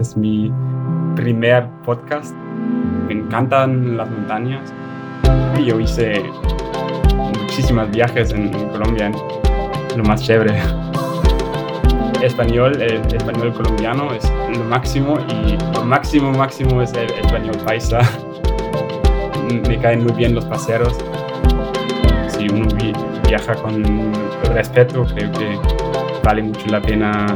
Es mi primer podcast. Me encantan las montañas. Yo hice muchísimos viajes en Colombia, lo más chévere. Español, el español colombiano es lo máximo y lo máximo máximo es el español paisa. Me caen muy bien los paseros. Si uno viaja con respeto, creo que vale mucho la pena.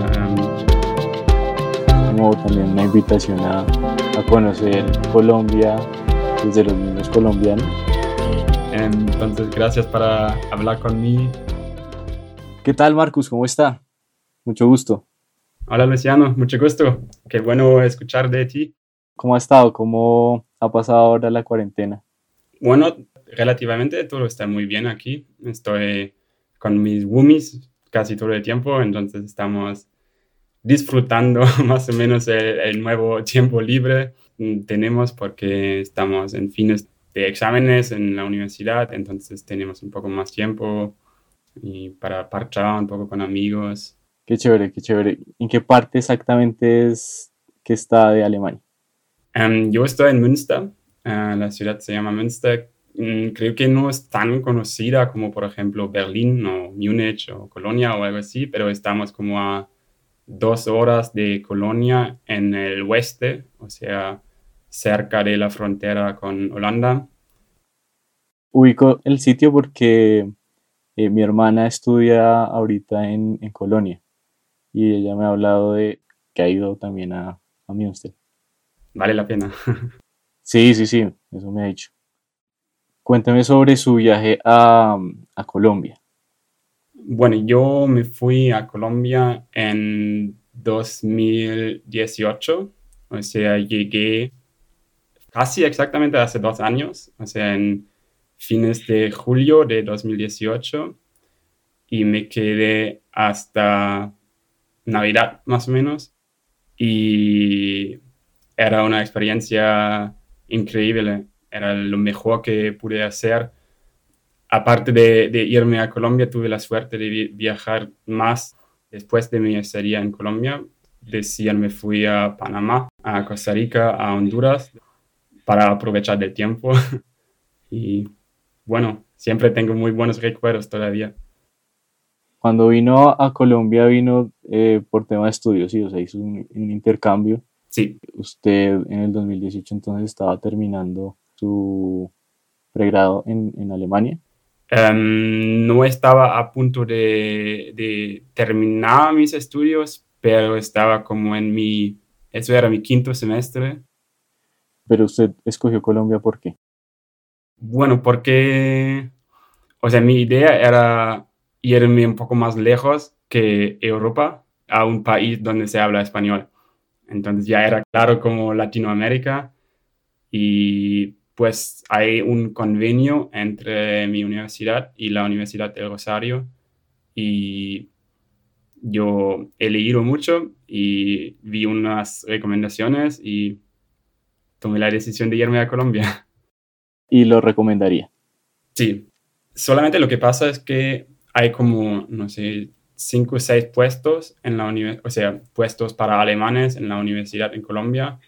Como también una invitación a, a conocer Colombia desde los mismos colombianos. Entonces, gracias para hablar conmigo. ¿Qué tal, Marcus? ¿Cómo está? Mucho gusto. Hola, Luciano. Mucho gusto. Qué bueno escuchar de ti. ¿Cómo ha estado? ¿Cómo ha pasado ahora la cuarentena? Bueno, relativamente todo está muy bien aquí. Estoy con mis woomies casi todo el tiempo, entonces estamos disfrutando más o menos el, nuevo tiempo libre tenemos porque estamos en fines de exámenes en la universidad, entonces tenemos un poco más tiempo y para parchar un poco con amigos. Qué chévere, qué chévere. ¿En qué parte exactamente es que está de Alemania? Um, yo estoy en Münster, uh, la ciudad se llama Münster, Mm, creo que no es tan conocida como por ejemplo Berlín o Múnich o Colonia o algo así, pero estamos como a dos horas de Colonia en el oeste, o sea, cerca de la frontera con Holanda. Ubico el sitio porque eh, mi hermana estudia ahorita en, en, Colonia y ella me ha hablado de que ha ido también a, a Münster. Vale la pena. sí, sí, sí, eso me ha dicho. Cuéntame sobre su viaje a, a Colombia. Bueno, yo me fui a Colombia en 2018, o sea, llegué casi exactamente hace dos años, o sea, en fines de julio de 2018 y me quedé hasta Navidad más o menos y era una experiencia increíble era lo mejor que pude hacer. Aparte de, irme a Colombia, tuve la suerte de viajar más después de mi estadía en Colombia. Decían, me fui a Panamá, a Costa Rica, a Honduras, para aprovechar del tiempo. y bueno, siempre tengo muy buenos recuerdos todavía. Cuando vino a Colombia, vino eh, por tema de estudios, sí, o sea, hizo un, un intercambio. Sí. Usted en el 2018 entonces estaba terminando su pregrado en, en Alemania? Em, no estaba a punto de, de, terminar mis estudios, pero estaba como en mi, eso era mi quinto semestre. Pero usted escogió Colombia, ¿por qué? Bueno, porque, o sea, mi idea era irme un poco más lejos que Europa, a un país donde se habla español. Entonces ya era claro como Latinoamérica y pues hay un convenio entre mi universidad y la Universidad del Rosario y yo he leído mucho y vi unas recomendaciones y tomé la decisión de irme a Colombia. ¿Y lo recomendaría? Sí, solamente lo que pasa es que hay como, no sé, cinco o seis puestos en la universidad, o sea, puestos para alemanes en la universidad en Colombia.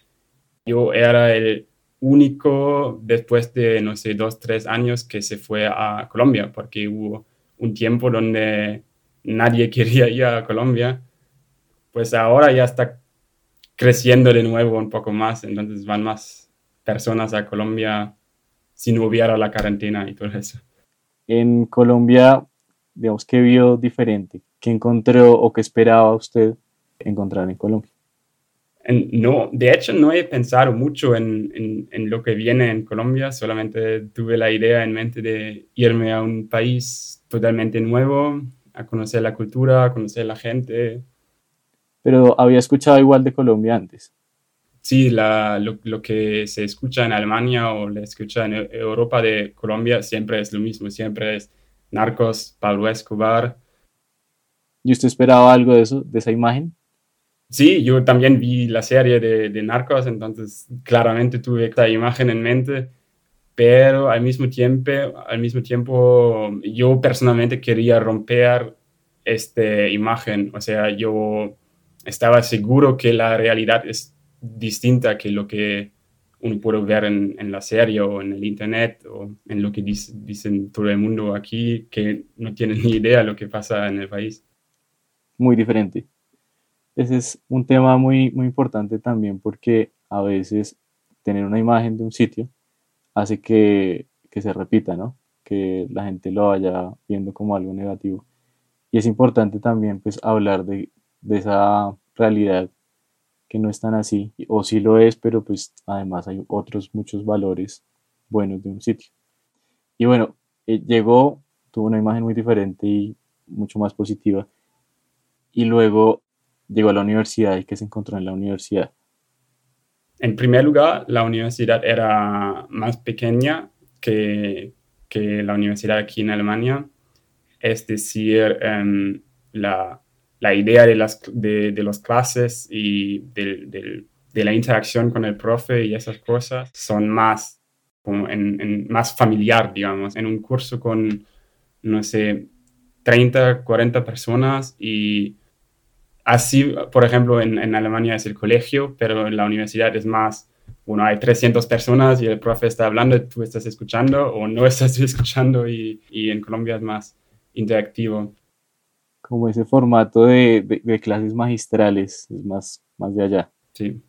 Yo era el único después de, no sé, dos, tres años que se fue a Colombia, porque hubo un tiempo donde nadie quería ir a Colombia, pues ahora ya está creciendo de nuevo un poco más, entonces van más personas a Colombia si no hubiera la cuarentena y todo eso. En Colombia, digamos, ¿qué vio diferente? ¿Qué encontró o qué esperaba usted encontrar en Colombia? No, de hecho no he pensado mucho en, en, lo que viene en Colombia, solamente tuve la idea en mente de irme a un país totalmente nuevo, a conocer la cultura, a conocer la gente. Pero había escuchado igual de Colombia antes. Sí, la, lo, lo, que se escucha en Alemania o le escucha en Europa de Colombia siempre es lo mismo, siempre es narcos, Pablo Escobar. ¿Y usted esperaba algo de eso, de esa imagen? Sí, yo también vi la serie de, de, Narcos, entonces claramente tuve esta imagen en mente, pero al mismo tiempo, al mismo tiempo yo personalmente quería romper esta imagen, o sea, yo estaba seguro que la realidad es distinta que lo que uno puede ver en, en la serie o en el internet o en lo que dicen todo el mundo aquí, que no tienen ni idea de lo que pasa en el país. Muy diferente. Ese es un tema muy, muy importante también porque a veces tener una imagen de un sitio hace que, que se repita, ¿no? Que la gente lo vaya viendo como algo negativo. Y es importante también pues hablar de, de esa realidad que no es tan así, o sí lo es, pero pues además hay otros muchos valores buenos de un sitio. Y bueno, eh, llegó, tuvo una imagen muy diferente y mucho más positiva, y luego llegó a la universidad y que se encontró en la universidad. En primer lugar, la universidad era más pequeña que, que la universidad aquí en Alemania, es decir, em, la, la idea de las, de, de las clases y de, de, la interacción con el profe y esas cosas son más, como en, más familiar, digamos, en un curso con, no sé, 30, 40 personas y así, por ejemplo, en, en Alemania es el colegio, pero en la universidad es más, bueno, hay 300 personas y el profe está hablando, tú estás escuchando o no estás escuchando y, y en Colombia es más interactivo como ese formato de, de, clases magistrales, es más, más de allá. Sí.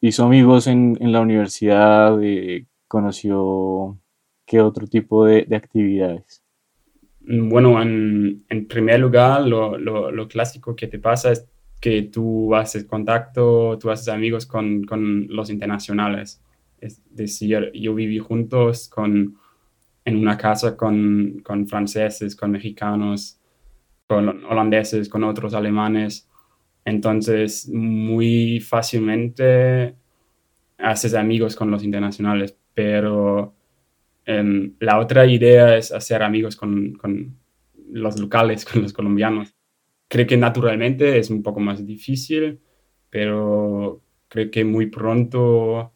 Hizo amigos en, en la universidad, eh, conoció qué otro tipo de, de actividades. Mm, bueno, en, en primer lugar, lo, lo, lo, clásico que te pasa es que tú haces contacto, tú haces amigos con, con los internacionales. Es decir, yo viví juntos con, en una casa con, con franceses, con mexicanos, con holandeses, con otros alemanes. Entonces, muy fácilmente haces amigos con los internacionales, pero um, la otra idea es hacer amigos con, con, los locales, con los colombianos. Creo que naturalmente es un poco más difícil, pero creo que muy pronto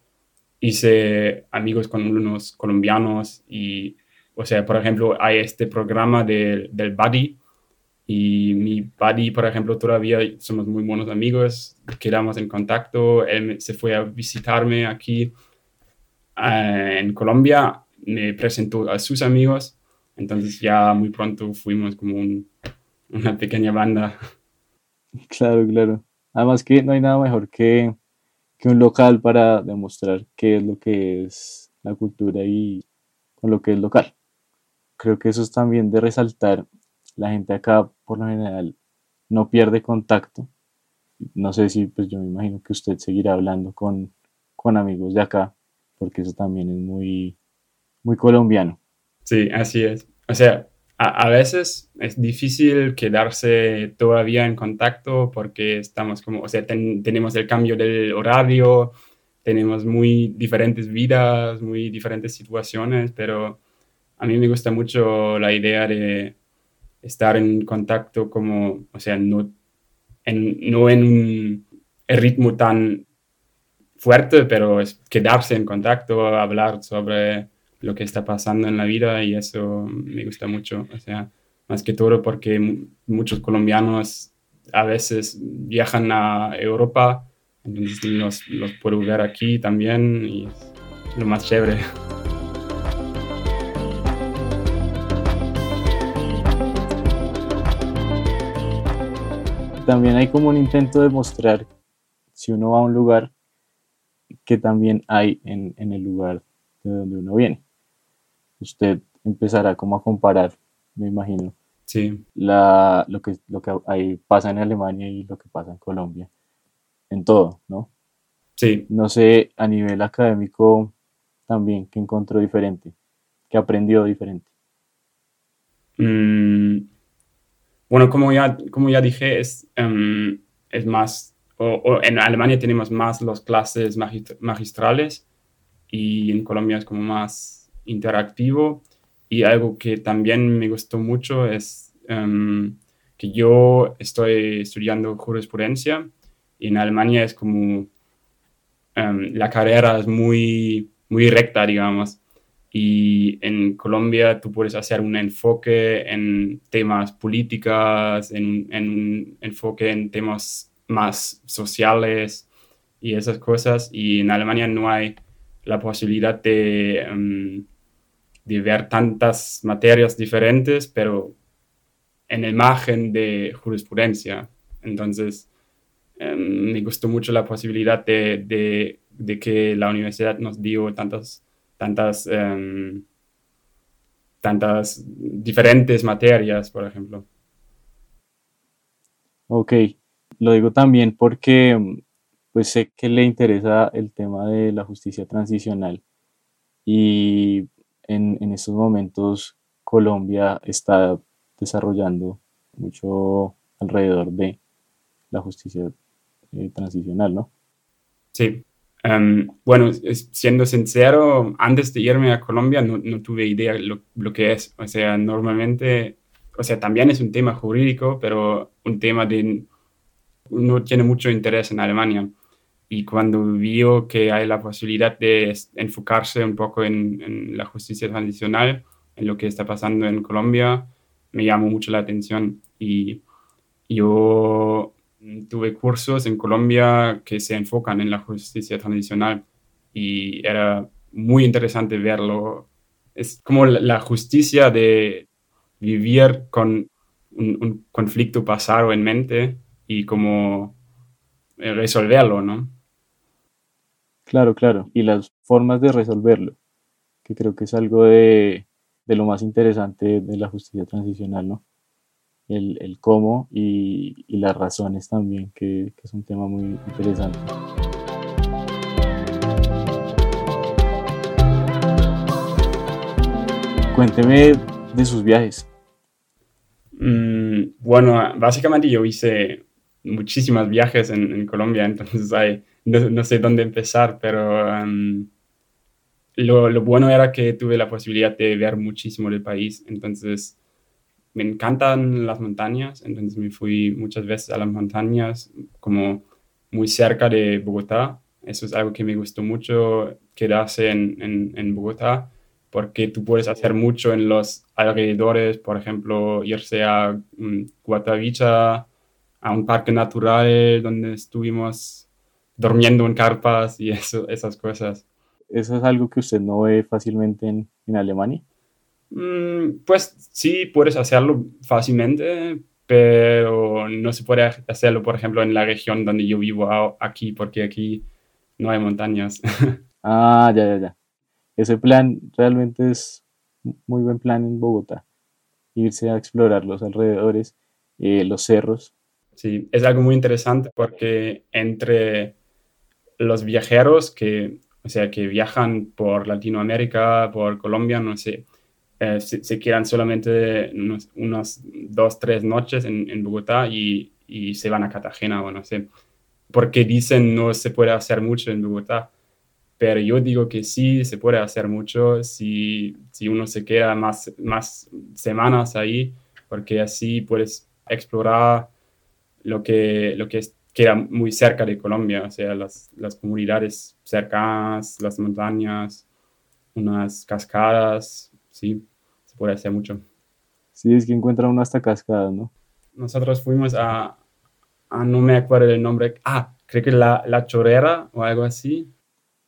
hice amigos con unos colombianos y, o sea, por ejemplo, hay este programa de, del Buddy, y mi buddy, por ejemplo, todavía somos muy buenos amigos, quedamos en contacto, él se fue a visitarme aquí uh, en Colombia, me presentó a sus amigos, entonces ya muy pronto fuimos como un, una pequeña banda. Claro, claro. Además que no hay nada mejor que, que un local para demostrar qué es lo que es la cultura y con lo que es local. Creo que eso es también de resaltar la gente acá por lo general no pierde contacto. No sé si, pues yo me imagino que usted seguirá hablando con, con amigos de acá, porque eso también es muy, muy colombiano. Sí, así es. O sea, a, a veces es difícil quedarse todavía en contacto porque estamos como, o sea, ten, tenemos el cambio del horario, tenemos muy diferentes vidas, muy diferentes situaciones, pero a mí me gusta mucho la idea de estar en contacto como, o sea, no en, no en un ritmo tan fuerte, pero es quedarse en contacto, hablar sobre lo que está pasando en la vida y eso me gusta mucho, o sea, más que todo porque muchos colombianos a veces viajan a Europa, entonces los, los puedo ver aquí también y es lo más chévere. también hay como un intento de mostrar, si uno va a un lugar, que también hay en, en el lugar de donde uno viene. Usted empezará como a comparar, me imagino, sí. la, lo, que, lo que ahí pasa en Alemania y lo que pasa en Colombia, en todo, ¿no? Sí. No sé, a nivel académico también, ¿qué encontró diferente? ¿Qué aprendió diferente? Mm, bueno, como ya, como ya dije, es, um, es más, o, o en Alemania tenemos más las clases magistrales y en Colombia es como más interactivo. Y algo que también me gustó mucho es um, que yo estoy estudiando jurisprudencia y en Alemania es como um, la carrera es muy, muy recta, digamos y en Colombia tú puedes hacer un enfoque en temas políticas, en, en un enfoque en temas más sociales y esas cosas, y en Alemania no hay la posibilidad de, em, de ver tantas materias diferentes, pero en el margen de jurisprudencia. Entonces, em, me gustó mucho la posibilidad de, de, que la universidad nos dio tantas, tantas, em, tantas diferentes materias, por ejemplo. Ok, lo digo también porque pues sé que le interesa el tema de la justicia transicional y en, en estos momentos Colombia está desarrollando mucho alrededor de la justicia eh, transicional, ¿no? Sí. Em, bueno, siendo sincero, antes de irme a Colombia no, no tuve idea lo, lo, que es. O sea, normalmente, o sea, también es un tema jurídico, pero un tema de no tiene mucho interés en Alemania y cuando vio que hay la posibilidad de enfocarse un poco en, la justicia transicional, en lo que está pasando en Colombia, me llamó mucho la atención. Y yo tuve cursos en Colombia que se enfocan en la justicia transicional y era muy interesante verlo. Es como la justicia de vivir con un, un conflicto pasado en mente y como resolverlo, ¿no? Claro, claro. Y las formas de resolverlo, que creo que es algo de, lo más interesante de la justicia transicional, ¿no? El, cómo y, las razones también, que, es un tema muy interesante. Cuénteme de sus viajes. Mm, bueno, básicamente yo hice muchísimos viajes en, en Colombia, entonces hay no, sé dónde empezar, pero em, lo, bueno era que tuve la posibilidad de ver muchísimo del país, entonces me encantan las montañas, entonces me fui muchas veces a las montañas como muy cerca de Bogotá, eso es algo que me gustó mucho, quedarse en, en, Bogotá, porque tú puedes hacer mucho en los alrededores, por ejemplo, irse a um, a un parque natural donde estuvimos durmiendo en carpas y eso, esas cosas. ¿Eso es algo que usted no ve fácilmente en, en Alemania? Mm, pues sí, puedes hacerlo fácilmente, pero no se puede hacerlo, por ejemplo, en la región donde yo vivo aquí, porque aquí no hay montañas. ah, ya, ya, ya. Ese plan realmente es muy buen plan en Bogotá. Irse a explorar los alrededores, eh, los cerros. Sí, es algo muy interesante porque entre los viajeros que, o sea, que viajan por Latinoamérica, por Colombia, no sé, eh, se, quedan solamente unas dos, tres noches en, en Bogotá y, y, se van a Cartagena o no sé, porque dicen no se puede hacer mucho en Bogotá. Pero yo digo que sí se puede hacer mucho si, si uno se queda más, más semanas ahí, porque así puedes explorar lo que, lo que es queda muy cerca de Colombia, o sea, las, las comunidades cercanas, las montañas, unas cascadas, sí, se puede hacer mucho. Sí, es que encuentra uno hasta cascadas, ¿no? Nosotros fuimos a, a, no me acuerdo el nombre, ah, creo que la, la Chorrera o algo así.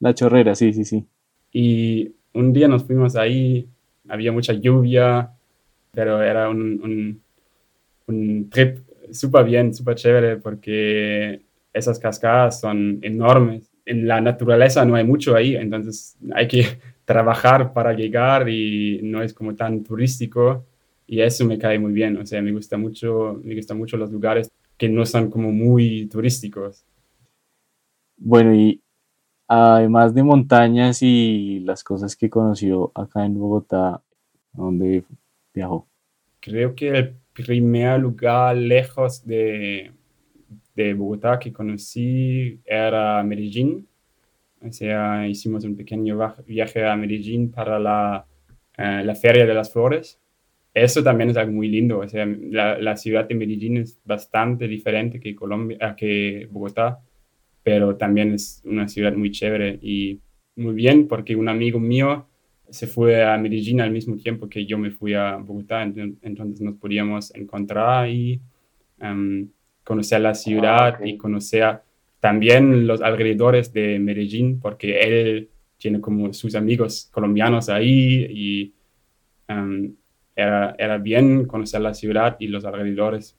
La Chorrera, sí, sí, sí. Y un día nos fuimos ahí, había mucha lluvia, pero era un, un, un trip súper bien, súper chévere, porque esas cascadas son enormes. En la naturaleza no hay mucho ahí, entonces hay que trabajar para llegar y no es como tan turístico y eso me cae muy bien, o sea, me gusta mucho, me gustan mucho los lugares que no son como muy turísticos. Bueno, y además de montañas y las cosas que conoció acá en Bogotá, ¿dónde viajó? Creo que el primer lugar lejos de, de Bogotá que conocí era Medellín. O sea, hicimos un pequeño viaje a Medellín para la, eh, la Feria de las Flores. Eso también es algo muy lindo. O sea, la, la ciudad de Medellín es bastante diferente que, Colombia, que Bogotá, pero también es una ciudad muy chévere y muy bien porque un amigo mío se fue a Medellín al mismo tiempo que yo me fui a Bogotá, entonces nos podíamos encontrar y um, conocer la ciudad ah, y conocer también los alrededores de Medellín, porque él tiene como sus amigos colombianos ahí y em, era, era, bien conocer la ciudad y los alrededores.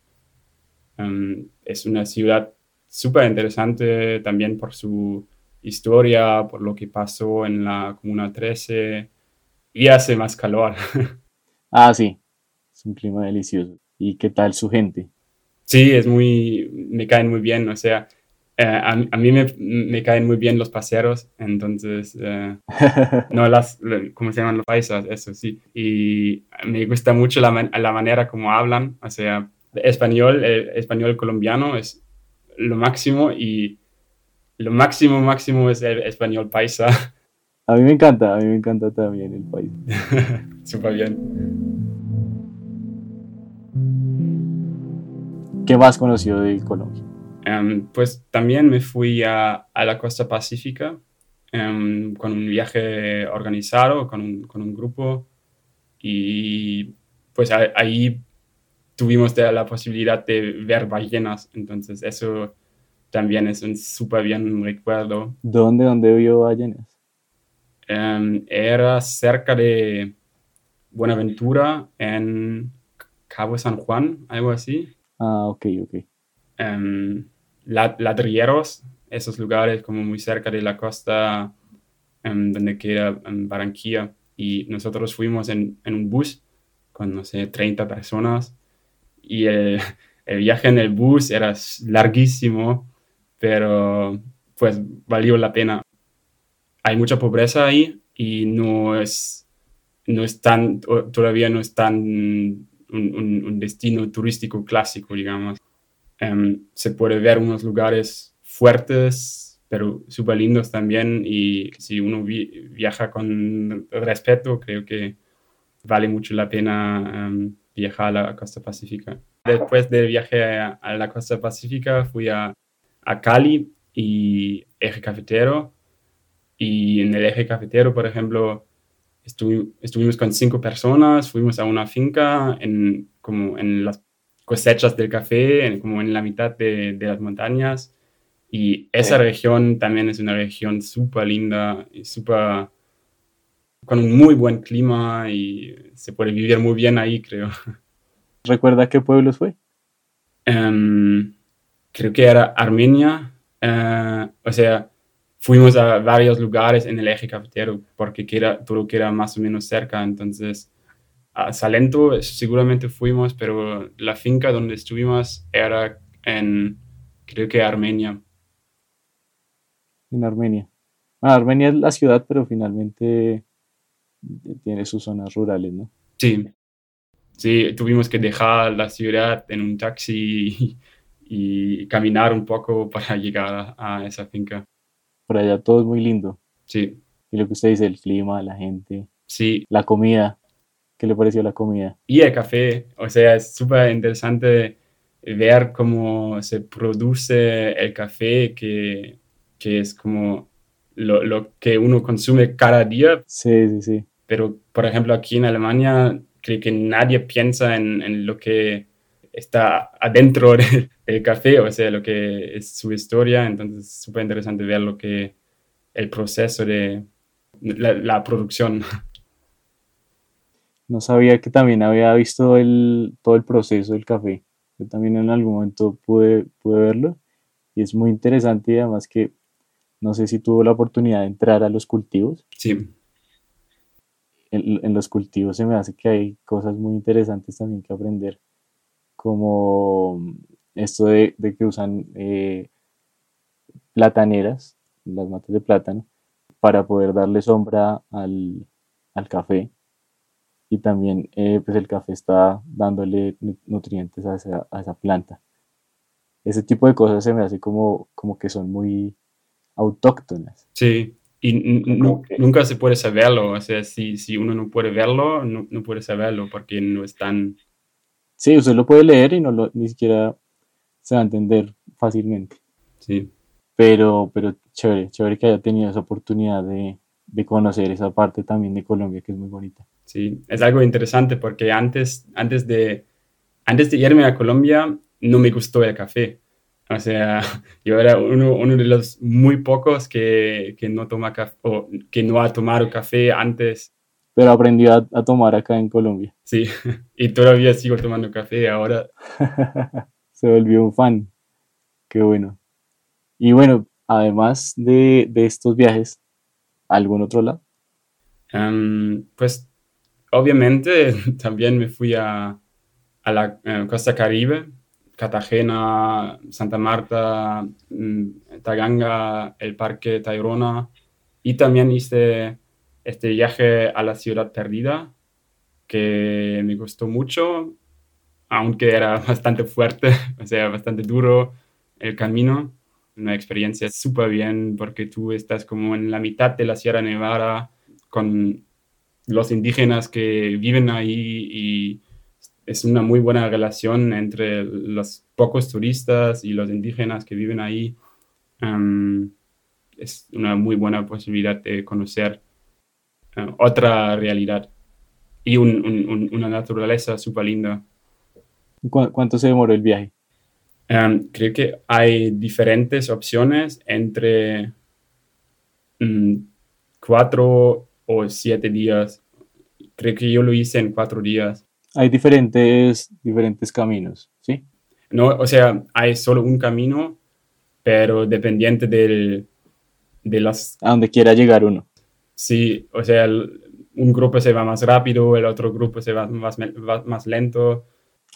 Em, es una ciudad súper interesante también por su historia, por lo que pasó en la Comuna 13 y hace más calor. ah, sí, es un clima delicioso. ¿Y qué tal su gente? Sí, es muy, me caen muy bien, o sea, eh, a, mí me, me, caen muy bien los paseros, entonces, eh, no las, ¿cómo se llaman los paisas? Eso sí. Y me gusta mucho la, la manera como hablan, o sea, español, el español colombiano es lo máximo y lo máximo, máximo es el español paisa. A mí me encanta, a mí me encanta también el país. Súper bien. ¿Qué más conoció de Colombia? Em, pues también me fui a, a la costa pacífica um, con un viaje organizado, con un, con un grupo y pues ahí tuvimos la posibilidad de ver ballenas, entonces eso también es un súper bien recuerdo. ¿Dónde, dónde vio ballenas? Um, era cerca de Buenaventura, en Cabo San Juan, algo así. Ah, ok, ok. Um, ladrilleros, esos lugares como muy cerca de la costa um, donde queda Barranquilla. Y nosotros fuimos en, en, un bus con, no sé, 30 personas. Y el, el viaje en el bus era larguísimo, pero pues valió la pena. Hay mucha pobreza ahí y no es, no es tan, todavía no es tan un, destino turístico clásico, digamos. Em, se puede ver unos lugares fuertes, pero súper lindos también, y si uno viaja con respeto, creo que vale mucho la pena em, viajar a la costa pacífica. Después del viaje a, la costa pacífica fui a, a Cali y Eje Cafetero, y en el Eje Cafetero, por ejemplo, estuvimos con cinco personas, fuimos a una finca en, como en las cosechas del café, como en la mitad de, de las montañas. Y esa región también es una región súper linda y súper con un muy buen clima y se puede vivir muy bien ahí, creo. ¿Recuerda qué pueblos fue? Um, creo que era Armenia. Uh, o sea, fuimos a varios lugares en el eje cafetero porque era, todo que era más o menos cerca. Entonces, a Salento seguramente fuimos, pero la finca donde estuvimos era en, creo que Armenia. En Armenia. Ah, Armenia es la ciudad, pero finalmente tiene sus zonas rurales, ¿no? Sí. Sí, tuvimos que dejar la ciudad en un taxi y, caminar un poco para llegar a esa finca por allá todo es muy lindo. Sí. Y lo que usted dice, el clima, la gente. Sí. La comida. ¿Qué le pareció la comida? Y el café. O sea, es súper interesante ver cómo se produce el café, que, que es como lo, lo, que uno consume cada día. Sí, sí, sí. Pero, por ejemplo, aquí en Alemania, creo que nadie piensa en, en lo que está adentro del café, o sea, lo que es su historia, entonces es súper interesante ver lo que, el proceso de la, producción. No sabía que también había visto el, todo el proceso del café. Yo también en algún momento pude, pude verlo y es muy interesante y además que no sé si tuvo la oportunidad de entrar a los cultivos. Sí. En, en los cultivos se me hace que hay cosas muy interesantes también que aprender como esto de, que usan eh, plataneras, las matas de plátano, para poder darle sombra al, café. Y también eh, pues el café está dándole nutrientes a esa, planta. Ese tipo de cosas se me hace como, como que son muy autóctonas. Sí, y nunca se puede saberlo. O sea, si, si uno no puede verlo, no, no puede saberlo porque no es tan Sí, usted lo puede leer y no lo, ni siquiera se va a entender fácilmente. Sí. Pero, pero chévere, chévere que haya tenido esa oportunidad de, de conocer esa parte también de Colombia que es muy bonita. Sí, es algo interesante porque antes, antes, de, antes de irme a Colombia no me gustó el café. O sea, yo era uno, uno de los muy pocos que, que no toma café o que no ha tomado café antes. Pero aprendió a, a tomar acá en Colombia. Sí, y todavía sigo tomando café ahora. Se volvió un fan. Qué bueno. Y bueno, además de, de estos viajes, ¿algún otro lado? Em, pues obviamente también me fui a, a la eh, costa caribe, Cartagena, Santa Marta, mm, Taganga, el Parque Tayrona, y también hice este viaje a la ciudad perdida, que me gustó mucho, aunque era bastante fuerte, o sea, bastante duro el camino. Una experiencia súper bien porque tú estás como en la mitad de la Sierra Nevada con los indígenas que viven ahí y es una muy buena relación entre los pocos turistas y los indígenas que viven ahí. Es una muy buena posibilidad de conocer eh, otra realidad y una naturaleza súper linda. ¿Cuánto se demoró el viaje? Em, creo que hay diferentes opciones entre mm, cuatro o siete días. Creo que yo lo hice en cuatro días. Hay diferentes, diferentes caminos, ¿sí? No, o sea, hay solo un camino, pero dependiente del, de las... A donde quiera llegar uno. Sí, o sea, un grupo se va más rápido, el otro grupo se va más, más lento.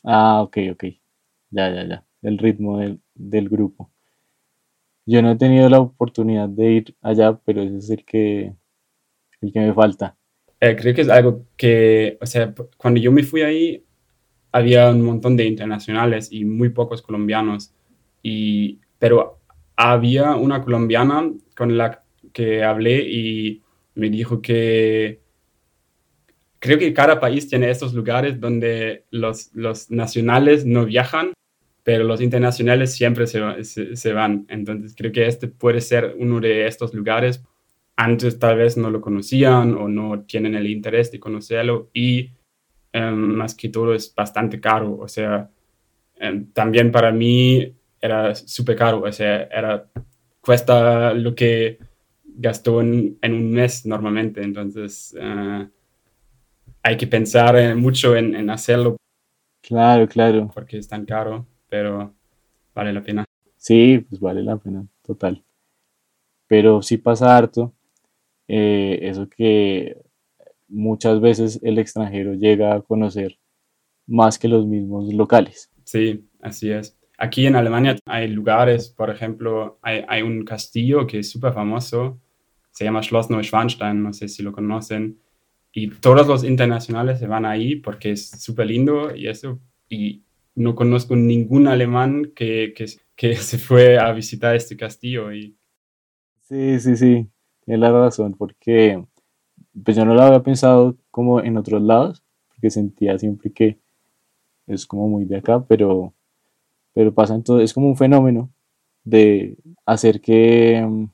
Ah, ok, ok. Ya, ya, ya. El ritmo del, del grupo. Yo no he tenido la oportunidad de ir allá, pero ese es el que, el que me falta. Eh, creo que es algo que, o sea, cuando yo me fui ahí, había un montón de internacionales y muy pocos colombianos. Y, pero había una colombiana con la que hablé y me dijo que creo que cada país tiene estos lugares donde los, los nacionales no viajan, pero los internacionales siempre se, van. Entonces creo que este puede ser uno de estos lugares. Antes tal vez no lo conocían o no tienen el interés de conocerlo y em, más que todo es bastante caro, o sea, em, también para mí era súper caro, o sea, era, cuesta lo que gastó en, en un mes normalmente, entonces uh, hay que pensar mucho en, en hacerlo. Claro, claro. Porque es tan caro, pero vale la pena. Sí, pues vale la pena, total. Pero sí pasa harto eh, eso que muchas veces el extranjero llega a conocer más que los mismos locales. Sí, así es. Aquí en Alemania hay lugares, por ejemplo, hay, hay un castillo que es súper famoso, se llama Schloss Neuschwanstein, no sé si lo conocen, y todos los internacionales se van ahí porque es súper lindo y eso, y no conozco ningún alemán que, que, que se fue a visitar este castillo. Y... Sí, sí, sí, tiene la razón, porque pues yo no lo había pensado como en otros lados, porque sentía siempre que es como muy de acá, pero, pero pasa entonces, es como un fenómeno de hacer que,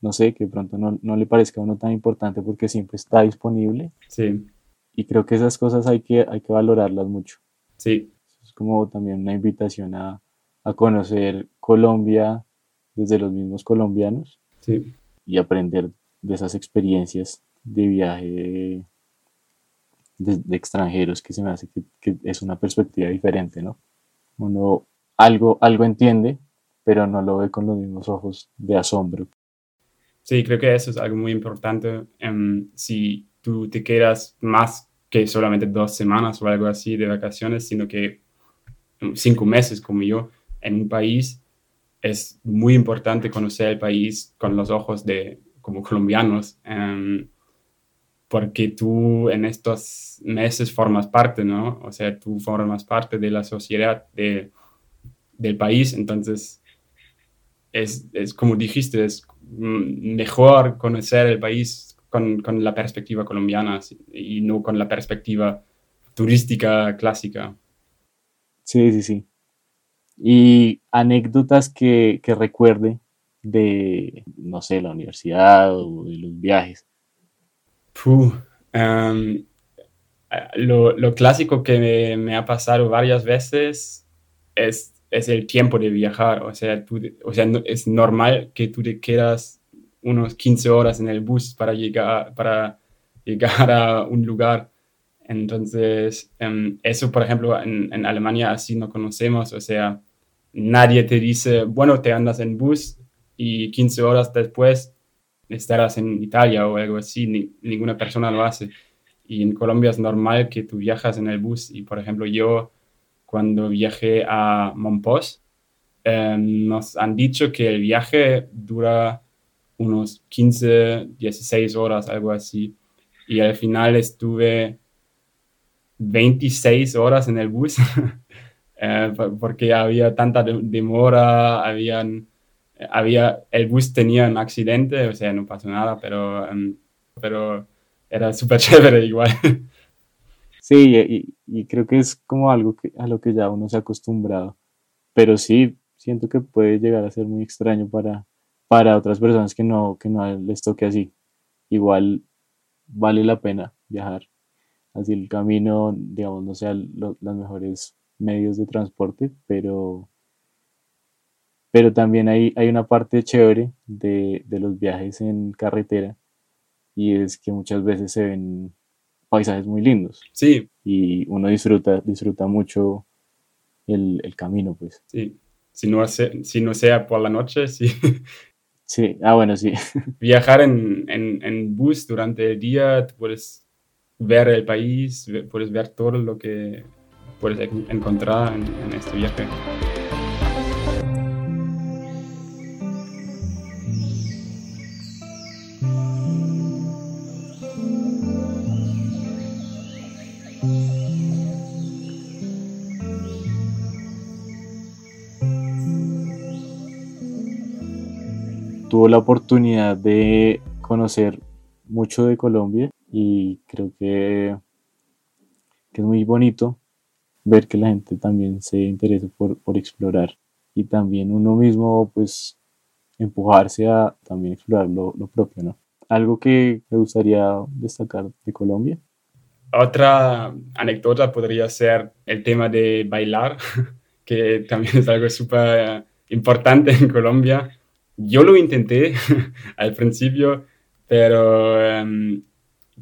no sé, que pronto no, no le parezca a uno tan importante porque siempre está disponible. Sí. Y creo que esas cosas hay que, hay que valorarlas mucho. Sí. Es como también una invitación a, a conocer Colombia desde los mismos colombianos. Sí y aprender de esas experiencias de viaje de, extranjeros que se me hace que, es una perspectiva diferente, ¿no? Uno algo, algo entiende, pero no lo ve con los mismos ojos de asombro. Sí, creo que eso es algo muy importante. Um, si tú te quedas más que solamente dos semanas o algo así de vacaciones, sino que cinco meses como yo en un país, es muy importante conocer el país con los ojos de como colombianos, um, porque tú en estos meses formas parte, ¿no? O sea, tú formas parte de la sociedad de, del país, entonces es, es, como dijiste, es mejor conocer el país con, con la perspectiva colombiana y no con la perspectiva turística clásica. Sí, sí, sí y anécdotas que, que recuerde de, no sé, la universidad o de los viajes. Puh, um, lo, lo, clásico que me, me, ha pasado varias veces es es el tiempo de viajar. O sea, tú, o sea es normal que tú te quedas unos 15 horas en el bus para llegar, para llegar a un lugar. Entonces, em, eso, por ejemplo, en, en, Alemania así no conocemos. O sea, nadie te dice, bueno, te andas en bus y 15 horas después estarás en Italia o algo así. Ni, ninguna persona lo hace. Y en Colombia es normal que tú viajas en el bus. Y, por ejemplo, yo cuando viajé a Monpós, em, nos han dicho que el viaje dura unos 15, 16 horas, algo así. Y al final estuve 26 horas en el bus, eh, porque había tanta demora, habían, había, el bus tenía un accidente, o sea, no pasó nada, pero, em, pero era súper chévere igual. Sí, y, creo que es como algo que, a lo que ya uno se ha acostumbrado. Pero sí, siento que puede llegar a ser muy extraño para, para otras personas que no, que no les toque así. Igual vale la pena viajar. Así el camino, digamos, no sea los mejores medios de transporte, pero, pero también hay, hay una parte chévere de, de los viajes en carretera y es que muchas veces se ven paisajes muy lindos. Sí. Y uno disfruta, disfruta mucho el, el camino, pues. Sí. Si no, si no sea por la noche, sí. Sí, ah, bueno, sí. Viajar en, en, en bus durante el día, puedes ver el país, puedes ver todo lo que puedes encontrar en, en este viaje. La oportunidad de conocer mucho de Colombia y creo que, que es muy bonito ver que la gente también se interesa por, por explorar y también uno mismo pues empujarse a también explorar lo, lo propio, ¿no? Algo que me gustaría destacar de Colombia. Otra anécdota podría ser el tema de bailar, que también es algo súper importante en Colombia. Yo lo intenté al principio, pero em,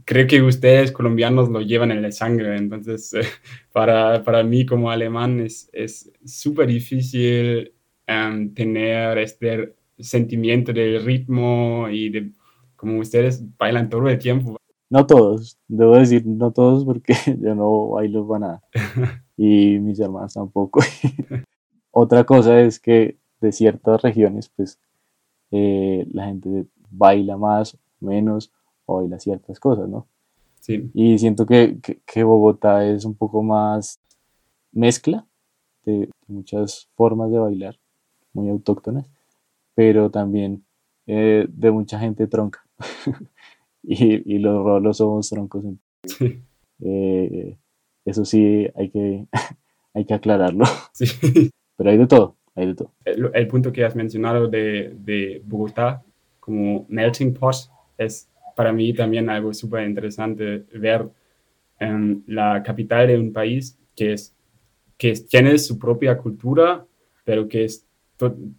creo que ustedes colombianos lo llevan en la sangre, entonces eh, para, para, mí como alemán es súper difícil em, tener este sentimiento del ritmo y de como ustedes bailan todo el tiempo. No todos, debo decir no todos porque yo no bailo para nada y mis hermanos tampoco. Otra cosa es que de ciertas regiones pues eh, la gente baila más, menos, o baila ciertas cosas, ¿no? Sí. Y siento que, que, Bogotá es un poco más mezcla de muchas formas de bailar, muy autóctonas, pero también eh, de mucha gente tronca. y, y, los rolos somos troncos. Eh, eso sí, hay que, hay que aclararlo. Sí. Pero hay de todo. El, punto que has mencionado de, de, Bogotá como melting pot es para mí también algo súper interesante ver um, la capital de un país que, es, que tiene su propia cultura, pero que es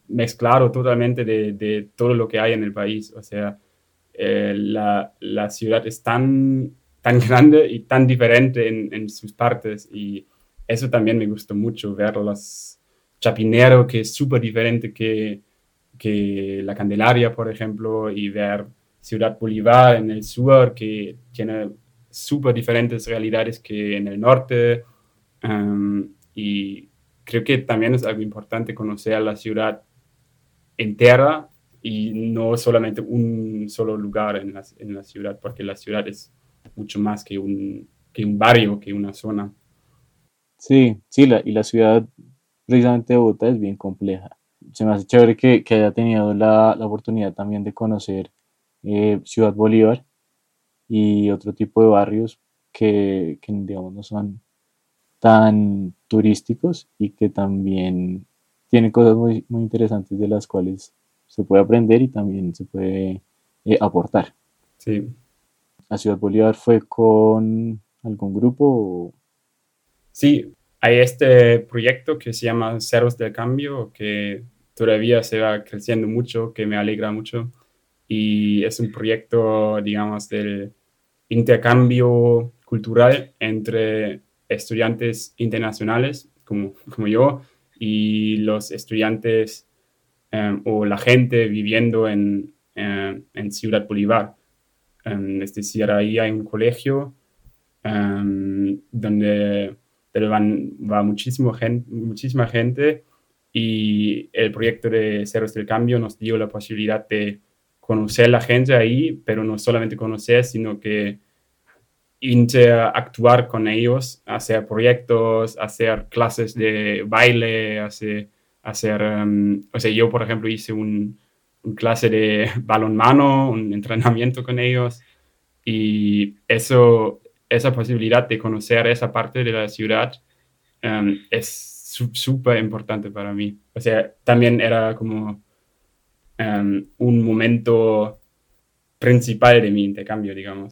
mezclado totalmente de, de, todo lo que hay en el país. O sea, eh, la, la, ciudad es tan, tan grande y tan diferente en, en sus partes y eso también me gustó mucho, ver las Chapinero, que es súper diferente que, que la Candelaria, por ejemplo, y ver Ciudad Bolívar en el sur, que tiene súper diferentes realidades que en el norte. Y creo que también es algo importante conocer la ciudad entera y no solamente un solo lugar en la, en la ciudad, porque la ciudad es mucho más que un, que un barrio, que una zona. Sí, sí, la, y la ciudad precisamente Bogotá es bien compleja. Se me hace chévere que, que haya tenido la, la, oportunidad también de conocer eh, Ciudad Bolívar y otro tipo de barrios que, que, digamos, no son tan turísticos y que también tienen cosas muy, muy interesantes de las cuales se puede aprender y también se puede eh, aportar. Sí. ¿A Ciudad Bolívar fue con algún grupo? Sí, hay este proyecto que se llama Ceros del Cambio, que todavía se va creciendo mucho, que me alegra mucho. Y es un proyecto, digamos, del intercambio cultural entre estudiantes internacionales como, como yo y los estudiantes em, o la gente viviendo en, em, en Ciudad Bolívar. Um, es decir, ahí hay un colegio donde, van, va muchísimo gente, muchísima gente y el proyecto de Ceros del Cambio nos dio la posibilidad de conocer a la gente ahí, pero no solamente conocer, sino que interactuar con ellos, hacer proyectos, hacer clases de baile, hacer, hacer um, o sea, yo por ejemplo hice un, clase de balonmano, un entrenamiento con ellos y eso, esa posibilidad de conocer esa parte de la ciudad um, es súper importante para mí. O sea, también era como um, un momento principal de mi intercambio, digamos.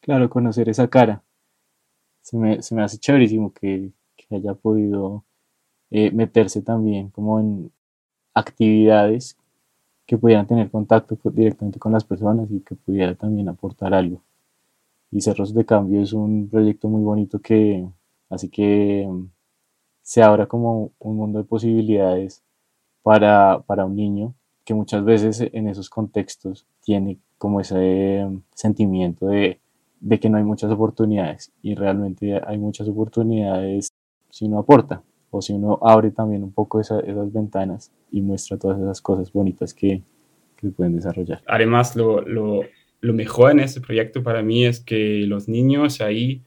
Claro, conocer esa cara. Se me, se me hace chéverísimo que, que haya podido eh, meterse también como en actividades que pudieran tener contacto directamente con las personas y que pudiera también aportar algo. Y Cerros de Cambio es un proyecto muy bonito que así que mm, se abra como un mundo de posibilidades para, para un niño que muchas veces en esos contextos tiene como ese mm, sentimiento de de que no hay muchas oportunidades y realmente hay muchas oportunidades si uno aporta o si uno abre también un poco esas ventanas y muestra todas esas cosas bonitas que, que pueden desarrollar. Además, lo, lo, lo, mejor en este proyecto para mí es que los niños ahí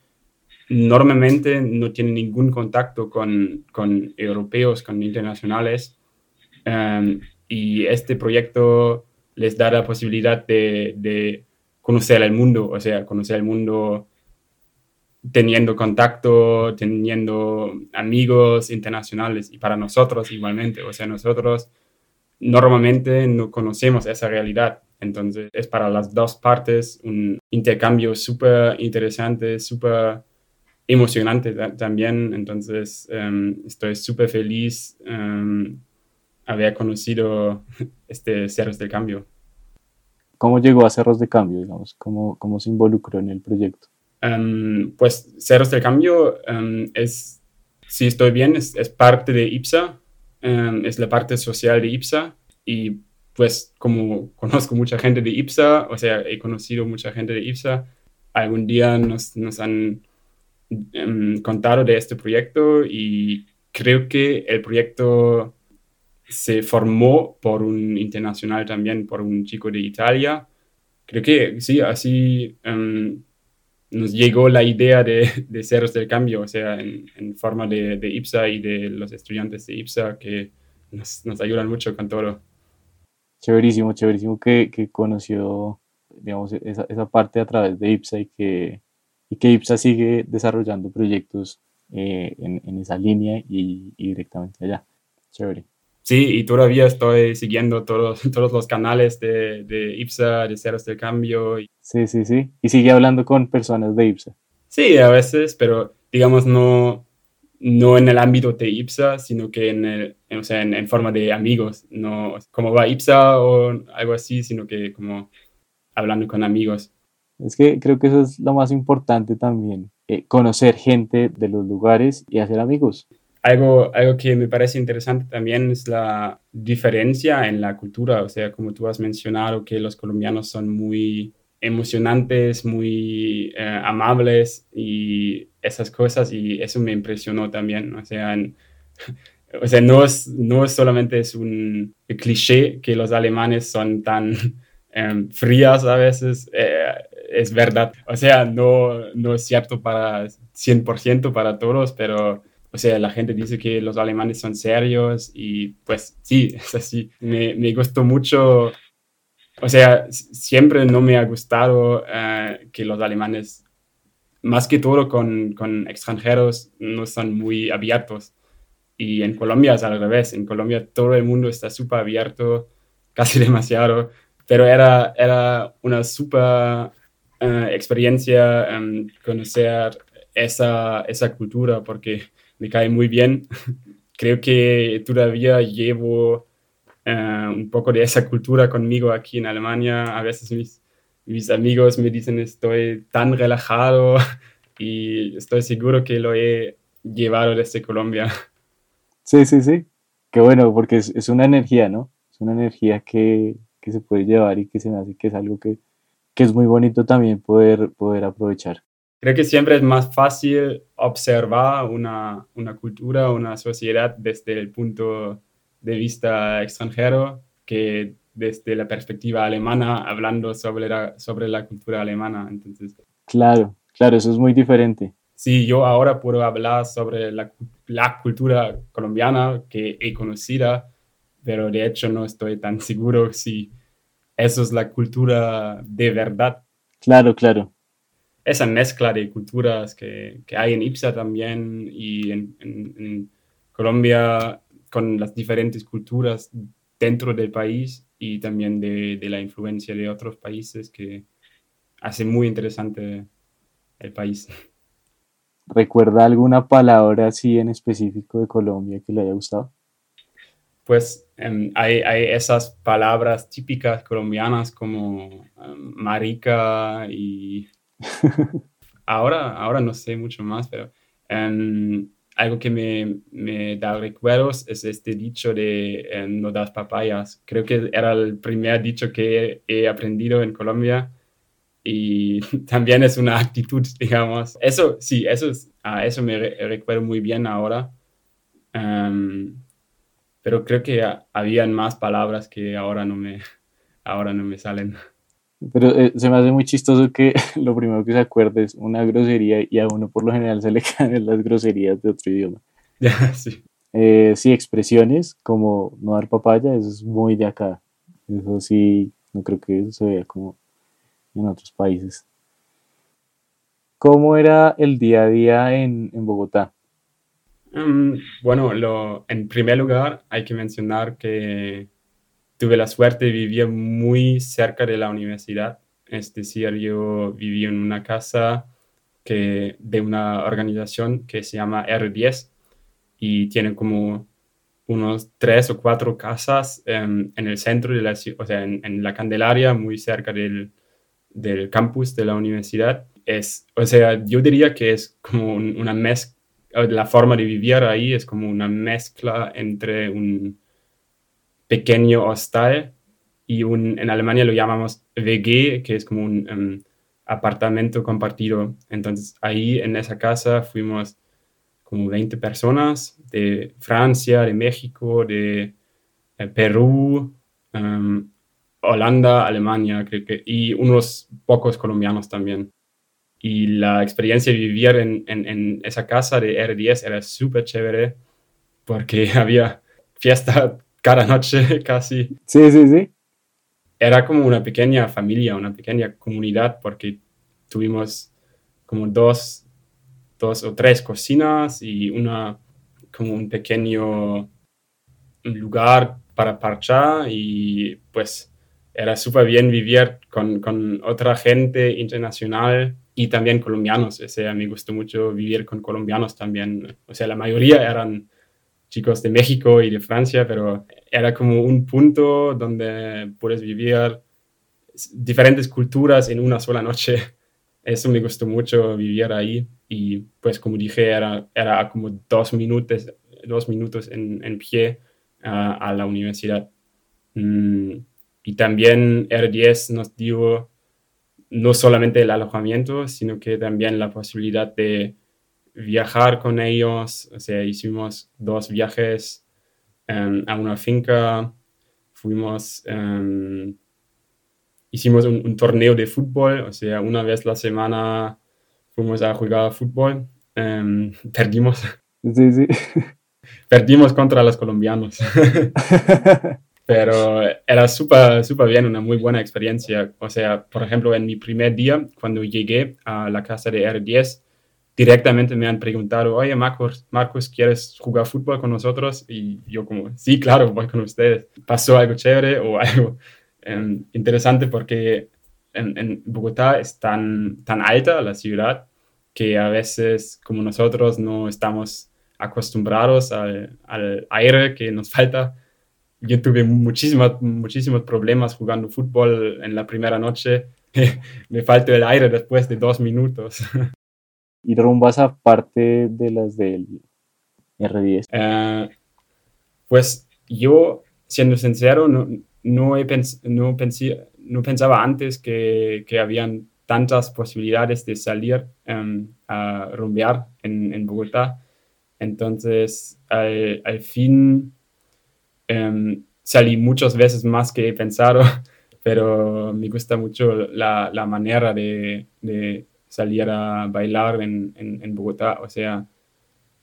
normalmente no tienen ningún contacto con, con europeos, con internacionales, um, y este proyecto les da la posibilidad de, de conocer el mundo, o sea, conocer el mundo teniendo contacto, teniendo amigos internacionales y para nosotros igualmente, o sea, nosotros normalmente no conocemos esa realidad, entonces es para las dos partes un intercambio súper interesante, súper emocionante también, entonces um, estoy súper feliz um, haber conocido este Cerros del Cambio. ¿Cómo llegó a Cerros de Cambio, digamos? ¿Cómo, cómo se involucró en el proyecto? Um, pues Cerros de Cambio es, si estoy bien, es, es parte de IPSA, es la parte social de IPSA y pues como conozco mucha gente de IPSA, o sea, he conocido mucha gente de IPSA, algún día nos, nos han contado de este proyecto y creo que el proyecto se formó por un internacional también, por un chico de Italia. Creo que sí, así em, nos llegó la idea de, de Ceros del Cambio, o sea, en, forma de, de, IPSA y de los estudiantes de IPSA que nos, nos ayudan mucho con todo. Chéverísimo, chéverísimo que, que conoció, digamos, esa, esa, parte a través de IPSA y que, y que IPSA sigue desarrollando proyectos eh, en, en, esa línea y, y directamente allá. Chévere. Sí, y todavía estoy siguiendo todos, todos los canales de, de IPSA, de Ceros del Cambio. Sí, sí, sí. Y sigue hablando con personas de IPSA. Sí, a veces, pero digamos no, no en el ámbito de IPSA, sino que en, el, o sea, en, forma de amigos, no como va IPSA o algo así, sino que como hablando con amigos. Es que creo que eso es lo más importante también, eh, conocer gente de los lugares y hacer amigos. Algo, algo que me parece interesante también es la diferencia en la cultura, o sea, como tú has mencionado, que los colombianos son muy emocionantes, muy eh, amables y esas cosas, y eso me impresionó también, o sea, o sea no, es, no es solamente es un cliché que los alemanes son tan em, frías a veces, eh, es verdad, o sea, no, no es cierto para 100% para todos, pero o sea, la gente dice que los alemanes son serios y pues sí, es así. Me, me gustó mucho, o sea, siempre no me ha gustado uh, que los alemanes, más que todo con, con extranjeros, no son muy abiertos. Y en Colombia es al revés. En Colombia todo el mundo está súper abierto, casi demasiado. Pero era, era una súper uh, experiencia um, conocer esa, esa cultura porque me cae muy bien. Creo que todavía llevo eh, un poco de esa cultura conmigo aquí en Alemania. A veces mis, mis amigos me dicen estoy tan relajado y estoy seguro que lo he llevado desde Colombia. Sí, sí, sí. Qué bueno, porque es, es una energía, ¿no? Es una energía que, que, se puede llevar y que se me hace que es algo que, que es muy bonito también poder, poder aprovechar. Creo que siempre es más fácil observar una, una cultura, una sociedad desde el punto de vista extranjero que desde la perspectiva alemana, hablando sobre la, sobre la cultura alemana. Entonces, claro, claro, eso es muy diferente. Sí, yo ahora puedo hablar sobre la, la cultura colombiana que he conocido, pero de hecho no estoy tan seguro si eso es la cultura de verdad. Claro, claro esa mezcla de culturas que, que hay en IPSA también y en, en, Colombia con las diferentes culturas dentro del país y también de, de, la influencia de otros países que hace muy interesante el país. ¿Recuerda alguna palabra así en específico de Colombia que le haya gustado? Pues um, hay, hay, esas palabras típicas colombianas como um, marica y ahora, ahora no sé mucho más, pero um, algo que me, me, da recuerdos es este dicho de um, no das papayas. Creo que era el primer dicho que he aprendido en Colombia y también es una actitud, digamos. Eso, sí, eso, es, a eso me re recuerdo muy bien ahora. Um, pero creo que habían más palabras que ahora no me, ahora no me salen. Pero eh, se me hace muy chistoso que lo primero que se acuerde es una grosería y a uno por lo general se le caen las groserías de otro idioma. sí. Eh, sí, expresiones como no dar papaya, eso es muy de acá. Eso sí, no creo que eso se vea como en otros países. ¿Cómo era el día a día en, en Bogotá? Um, bueno, lo, en primer lugar hay que mencionar que tuve la suerte vivir muy cerca de la universidad. Es decir, yo viví en una casa que, de una organización que se llama R10 y tiene como unos tres o cuatro casas en el centro de la ciudad, o sea, en, la Candelaria, muy cerca del, del, campus de la universidad. Es, o sea, yo diría que es como una mezcla, la forma de vivir ahí es como una mezcla entre un, pequeño hostal y un, en Alemania lo llamamos WG, que es como un um, apartamento compartido. Entonces ahí en esa casa fuimos como 20 personas de Francia, de México, de eh, Perú, um, Holanda, Alemania, creo que, y unos pocos colombianos también. Y la experiencia de vivir en, en, en esa casa de R10 era súper chévere porque había fiesta cada noche casi. Sí, sí, sí. Era como una pequeña familia, una pequeña comunidad, porque tuvimos como dos, dos o tres cocinas y una, como un pequeño lugar para parchar y pues era súper bien vivir con, con, otra gente internacional y también colombianos. O sea, me gustó mucho vivir con colombianos también. O sea, la mayoría eran chicos de México y de Francia, pero era como un punto donde puedes vivir diferentes culturas en una sola noche. Eso me gustó mucho vivir ahí y pues como dije era, era como dos minutos, dos minutos en, en pie uh, a la universidad. Mm, y también R10 nos dio no solamente el alojamiento, sino que también la posibilidad de viajar con ellos, o sea, hicimos dos viajes um, a una finca, fuimos, um, hicimos un, un, torneo de fútbol, o sea, una vez la semana fuimos a jugar fútbol, um, perdimos. Sí, sí. Perdimos contra los colombianos. Pero era súper, súper bien, una muy buena experiencia. O sea, por ejemplo, en mi primer día, cuando llegué a la casa de R10, directamente me han preguntado, oye, Marcos, Marcos, ¿quieres jugar fútbol con nosotros? Y yo como, sí, claro, voy con ustedes. Pasó algo chévere o algo um, interesante porque en, en, Bogotá es tan, tan alta la ciudad que a veces como nosotros no estamos acostumbrados al, al aire que nos falta. Yo tuve muchísimas, muchísimos problemas jugando fútbol en la primera noche. Me faltó el aire después de dos minutos. ¿Y rumbas aparte de las del R10? Eh, pues yo, siendo sincero, no, no, no, pensé, no pensaba antes que, que habían tantas posibilidades de salir um, a rumbear en, en, Bogotá. Entonces, al, al fin um, salí muchas veces más que he pensado, pero me gusta mucho la, la manera de, de, salir a bailar en, en, en Bogotá. O sea,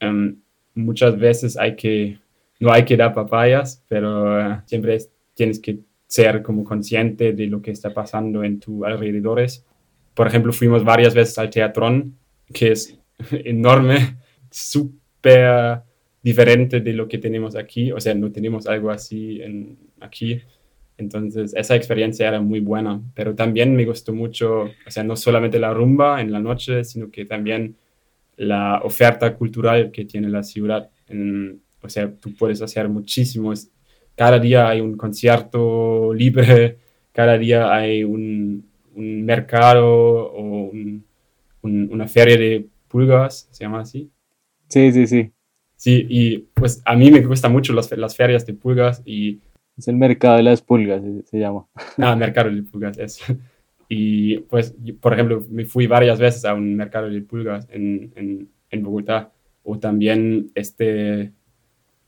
um, muchas veces hay que, no hay que dar papayas, pero uh, siempre tienes que ser como consciente de lo que está pasando en tus alrededores por ejemplo, fuimos varias veces al Teatrón, que es enorme, súper diferente de lo que tenemos aquí. O sea, no tenemos algo así en, aquí. Entonces, esa experiencia era muy buena. Pero también me gustó mucho, o sea, no solamente la rumba en la noche, sino que también la oferta cultural que tiene la ciudad. En, o sea, tú puedes hacer muchísimos. Cada día hay un concierto libre, cada día hay un, un mercado o una feria de pulgas, se llama así. Sí, sí, sí. Sí, y pues a mí me gustan mucho las, las ferias de pulgas y... Es el mercado de las pulgas, se, llama. Ah, mercado de pulgas, es. Y pues, por ejemplo, me fui varias veces a un mercado de pulgas en, en, en Bogotá, o también este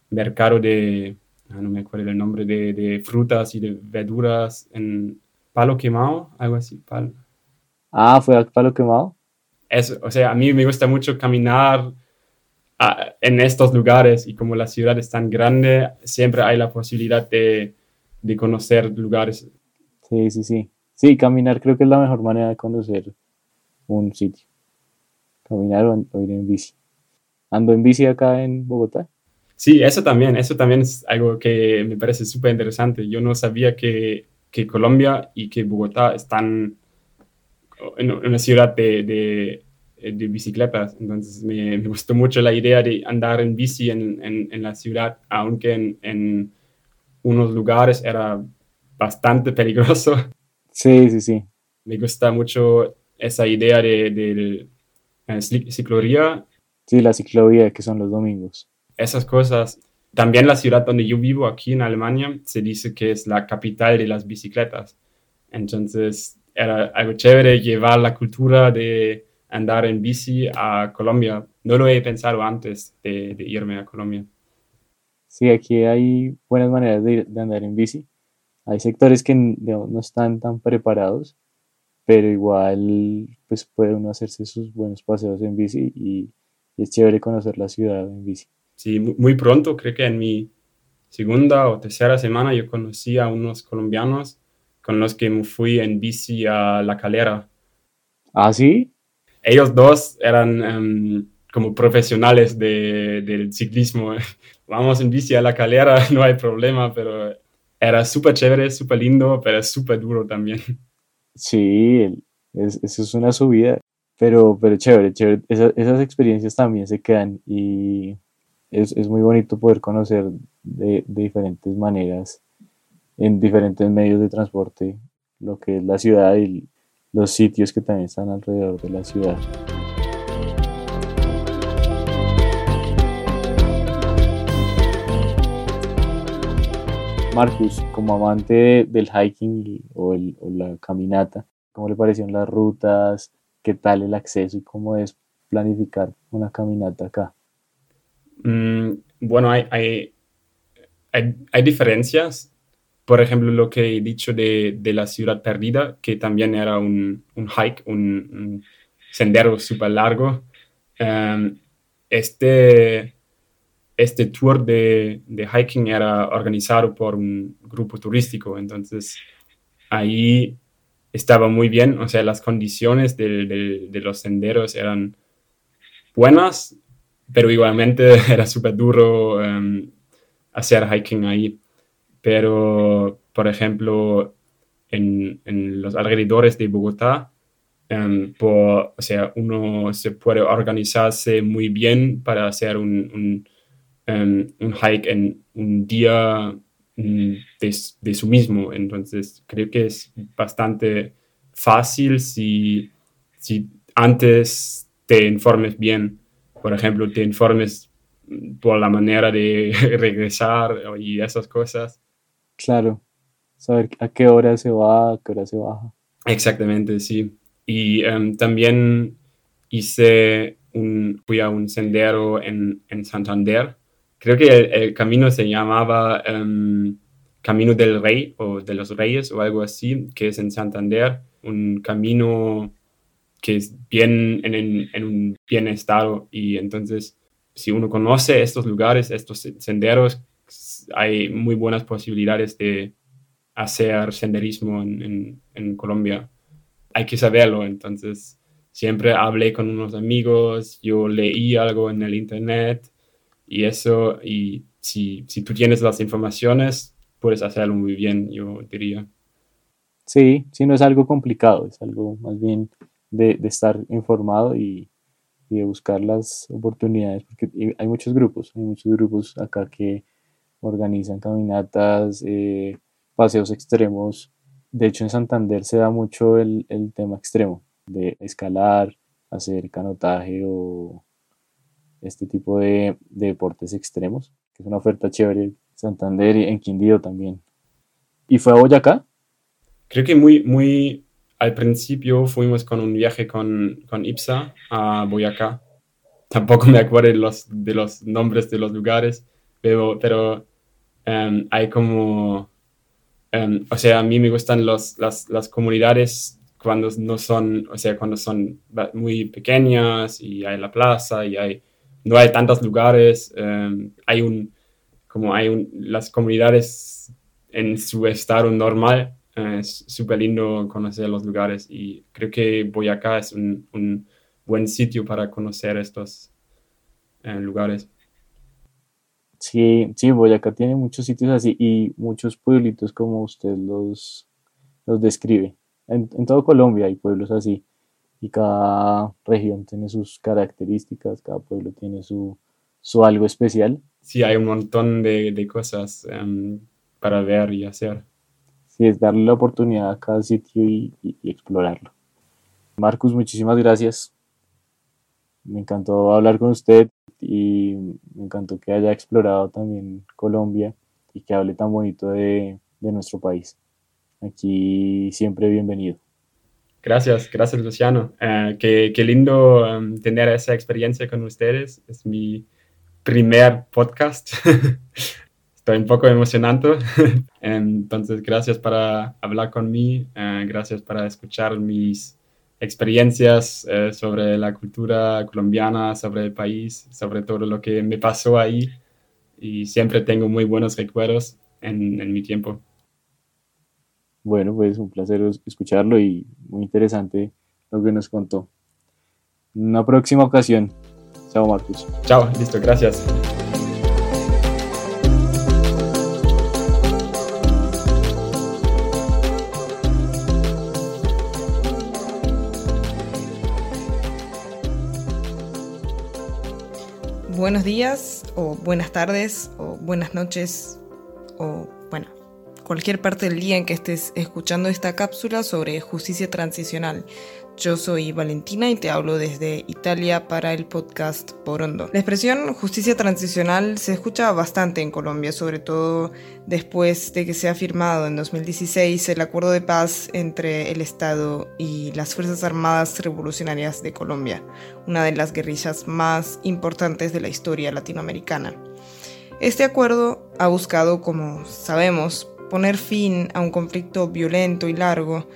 mercado de, ah, no me acuerdo el nombre, de, de frutas y de verduras en, Palo Quemado, algo así. Palo. Ah, fue a Palo Quemado. Eso, o sea, a mí me gusta mucho caminar en estos lugares y como la ciudad es tan grande, siempre hay la posibilidad de, de conocer lugares. Sí, sí, sí. Sí, caminar creo que es la mejor manera de conocer un sitio. Caminar o, ir en bici. ¿Ando en bici acá en Bogotá? Sí, eso también, eso también es algo que me parece súper interesante. Yo no sabía que que Colombia y que Bogotá están en una ciudad de, de, de bicicletas. Entonces me, me, gustó mucho la idea de andar en bici en, en, en la ciudad, aunque en, en, unos lugares era bastante peligroso. Sí, sí, sí. Me gusta mucho esa idea de, de, de cicloría. Sí, la ciclovía que son los domingos. Esas cosas también la ciudad donde yo vivo, aquí en Alemania, se dice que es la capital de las bicicletas. Entonces era algo chévere llevar la cultura de andar en bici a Colombia. No lo he pensado antes de, irme a Colombia. Sí, aquí hay buenas maneras de, andar en bici. Hay sectores que no están tan preparados, pero igual pues puede uno hacerse sus buenos paseos en bici y es chévere conocer la ciudad en bici sí, muy pronto, creo que en mi segunda o tercera semana yo conocí a unos colombianos con los que me fui en bici a La Calera. ¿Ah, sí? Ellos dos eran um, como profesionales de, del ciclismo. Vamos en bici a La Calera, no hay problema, pero era súper chévere, súper lindo, pero súper duro también. Sí, es, eso es una subida, pero, pero chévere, chévere. esas experiencias también se quedan y es, es muy bonito poder conocer de, de, diferentes maneras, en diferentes medios de transporte, lo que es la ciudad y los sitios que también están alrededor de la ciudad. Marcus, como amante del hiking o, la caminata, ¿cómo le parecieron las rutas? ¿Qué tal el acceso y cómo es planificar una caminata acá? Mm, bueno, hay, hay, hay, diferencias. Por ejemplo, lo que he dicho de, de la ciudad perdida, que también era un, un hike, un, sendero súper largo. Em, este, este tour de, de, hiking era organizado por un grupo turístico, entonces ahí estaba muy bien, o sea, las condiciones de, de, de los senderos eran buenas, pero igualmente era súper duro um, hacer hiking ahí. Pero, por ejemplo, en, en, los alrededores de Bogotá em, o sea, uno se puede organizarse muy bien para hacer un, un, em, hike en un día mm, de, de, su mismo. Entonces, creo que es bastante fácil si, si antes te informes bien. Por ejemplo, te informes por la manera de regresar y esas cosas. Claro, saber a qué hora se va, a qué hora se baja. Exactamente, sí. Y um, también hice un, fui a un sendero en, en Santander. Creo que el, camino se llamaba um, Camino del Rey o de los Reyes o algo así, que es en Santander. Un camino que es bien en, en, en un bien estado y entonces si uno conoce estos lugares, estos senderos, hay muy buenas posibilidades de hacer senderismo en, en, Colombia. Hay que saberlo, entonces siempre hablé con unos amigos, yo leí algo en el internet y eso, y si, si tú tienes las informaciones, puedes hacerlo muy bien, yo diría. Sí, sí, no es algo complicado, es algo más bien de, de estar informado y, y de buscar las oportunidades, porque hay muchos grupos, hay muchos grupos acá que organizan caminatas, eh, paseos extremos. De hecho, en Santander se da mucho el, el, tema extremo, de escalar, hacer canotaje o este tipo de, de, deportes extremos, que es una oferta chévere Santander y en Quindío también. ¿Y fue a Boyacá? Creo que muy, muy al principio fuimos con un viaje con, con IPSA a Boyacá. Tampoco me acuerdo de los, de los nombres de los lugares, pero, pero um, hay como, um, o sea, a mí me gustan los, las, las comunidades cuando no son, o sea, cuando son muy pequeñas y hay la plaza y hay, no hay tantos lugares, um, hay un, como hay un, las comunidades en su estado normal es súper lindo conocer los lugares y creo que Boyacá es un, un buen sitio para conocer estos eh, lugares. Sí, sí, Boyacá tiene muchos sitios así y muchos pueblitos como usted los, los describe. En, en todo Colombia hay pueblos así y cada región tiene sus características, cada pueblo tiene su, su algo especial. Sí, hay un montón de, de cosas um, para ver y hacer sí, es darle la oportunidad a cada sitio y, explorarlo. Marcus, muchísimas gracias. Me encantó hablar con usted y me encantó que haya explorado también Colombia y que hable tan bonito de, nuestro país. Aquí siempre bienvenido. Gracias, gracias Luciano. Eh, qué, lindo um, tener esa experiencia con ustedes. Es mi primer podcast. estoy un poco emocionante. Entonces, gracias para hablar conmigo, eh, gracias para escuchar mis experiencias eh, sobre la cultura colombiana, sobre el país, sobre todo lo que me pasó ahí. Y siempre tengo muy buenos recuerdos en, en mi tiempo. Bueno, pues un placer escucharlo y muy interesante lo que nos contó. Una próxima ocasión. Chao, Marcos. Chao, listo, gracias. Buenos días o buenas tardes o buenas noches o cualquier parte del día en que estés escuchando esta cápsula sobre justicia transicional. Yo soy Valentina y te hablo desde Italia para el podcast Porondo. La expresión justicia transicional se escucha bastante en Colombia, sobre todo después de que se ha firmado en 2016 el acuerdo de paz entre el Estado y las Fuerzas Armadas Revolucionarias de Colombia, una de las guerrillas más importantes de la historia latinoamericana. Este acuerdo ha buscado, como sabemos, poner fin a un conflicto violento y largo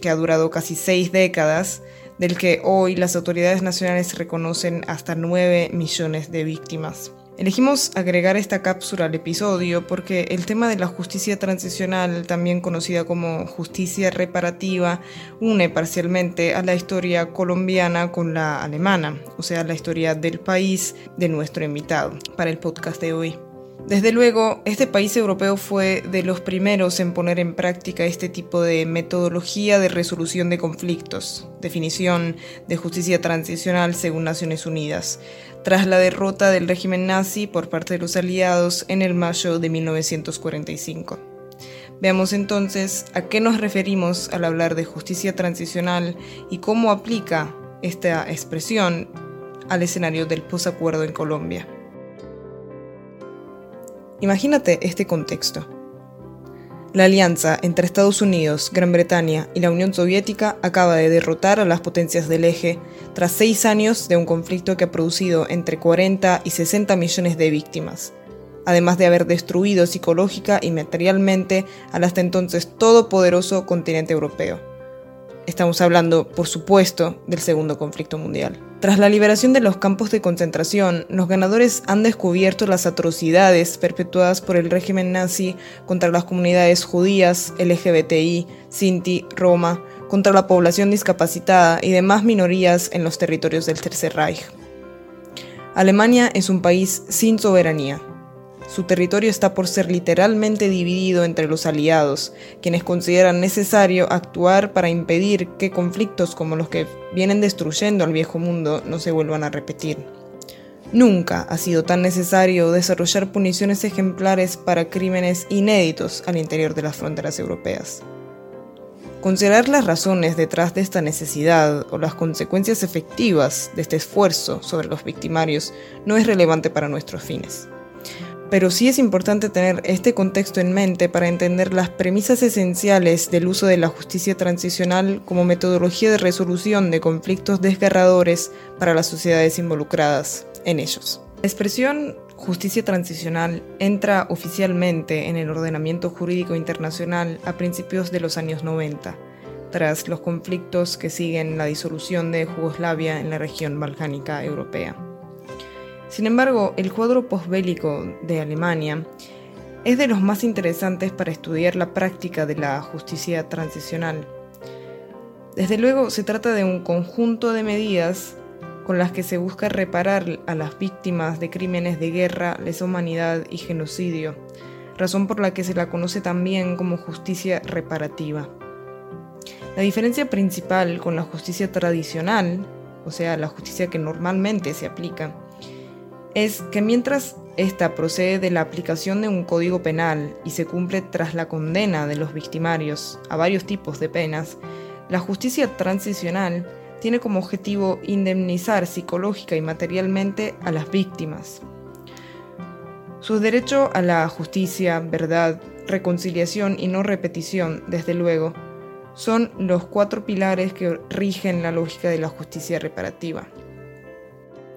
que ha durado casi seis décadas, del que hoy las autoridades nacionales reconocen hasta 9 millones de víctimas. Elegimos agregar esta cápsula al episodio porque el tema de la justicia transicional, también conocida como justicia reparativa, une parcialmente a la historia colombiana con la alemana, o sea, la historia del país de nuestro invitado para el podcast de hoy. Desde luego, este país europeo fue de los primeros en poner en práctica este tipo de metodología de resolución de conflictos, definición de justicia transicional según Naciones Unidas, tras la derrota del régimen nazi por parte de los aliados en el mayo de 1945. Veamos entonces a qué nos referimos al hablar de justicia transicional y cómo aplica esta expresión al escenario del posacuerdo en Colombia. Imagínate este contexto. La alianza entre Estados Unidos, Gran Bretaña y la Unión Soviética acaba de derrotar a las potencias del eje tras seis años de un conflicto que ha producido entre 40 y 60 millones de víctimas, además de haber destruido psicológica y materialmente al hasta entonces todopoderoso continente europeo. Estamos hablando, por supuesto, del segundo conflicto mundial. Tras la liberación de los campos de concentración, los ganadores han descubierto las atrocidades perpetuadas por el régimen nazi contra las comunidades judías, LGBTI, Sinti, Roma, contra la población discapacitada y demás minorías en los territorios del Tercer Reich. Alemania es un país sin soberanía, su territorio está por ser literalmente dividido entre los aliados, quienes consideran necesario actuar para impedir que conflictos como los que vienen destruyendo al viejo mundo no se vuelvan a repetir. Nunca ha sido tan necesario desarrollar puniciones ejemplares para crímenes inéditos al interior de las fronteras europeas. Considerar las razones detrás de esta necesidad o las consecuencias efectivas de este esfuerzo sobre los victimarios no es relevante para nuestros fines pero sí es importante tener este contexto en mente para entender las premisas esenciales del uso de la justicia transicional como metodología de resolución de conflictos desgarradores para las sociedades involucradas en ellos. La expresión justicia transicional entra oficialmente en el ordenamiento jurídico internacional a principios de los años 90, tras los conflictos que siguen la disolución de Yugoslavia en la región balcánica europea. Sin embargo, el cuadro posbélico de Alemania es de los más interesantes para estudiar la práctica de la justicia transicional. Desde luego, se trata de un conjunto de medidas con las que se busca reparar a las víctimas de crímenes de guerra, lesa humanidad y genocidio, razón por la que se la conoce también como justicia reparativa. La diferencia principal con la justicia tradicional, o sea, la justicia que normalmente se aplica, es que mientras esta procede de la aplicación de un código penal y se cumple tras la condena de los victimarios a varios tipos de penas, la justicia transicional tiene como objetivo indemnizar psicológica y materialmente a las víctimas. Su derecho a la justicia, verdad, reconciliación y no repetición, desde luego, son los cuatro pilares que rigen la lógica de la justicia reparativa.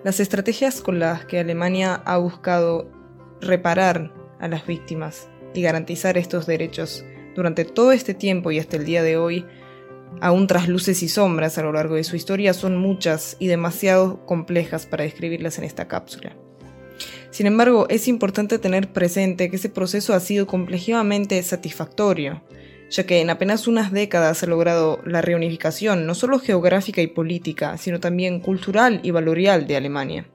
Las estrategias con las que Alemania ha buscado reparar a las víctimas y garantizar estos derechos durante todo este tiempo y hasta el día de hoy, aún tras luces y sombras a lo largo de su historia, son muchas y demasiado complejas para describirlas en esta cápsula. Sin embargo, es importante tener presente que ese proceso ha sido complejamente satisfactorio, ya que en apenas unas décadas ha logrado la reunificación no solo geográfica y política, sino también cultural y valorial de Alemania.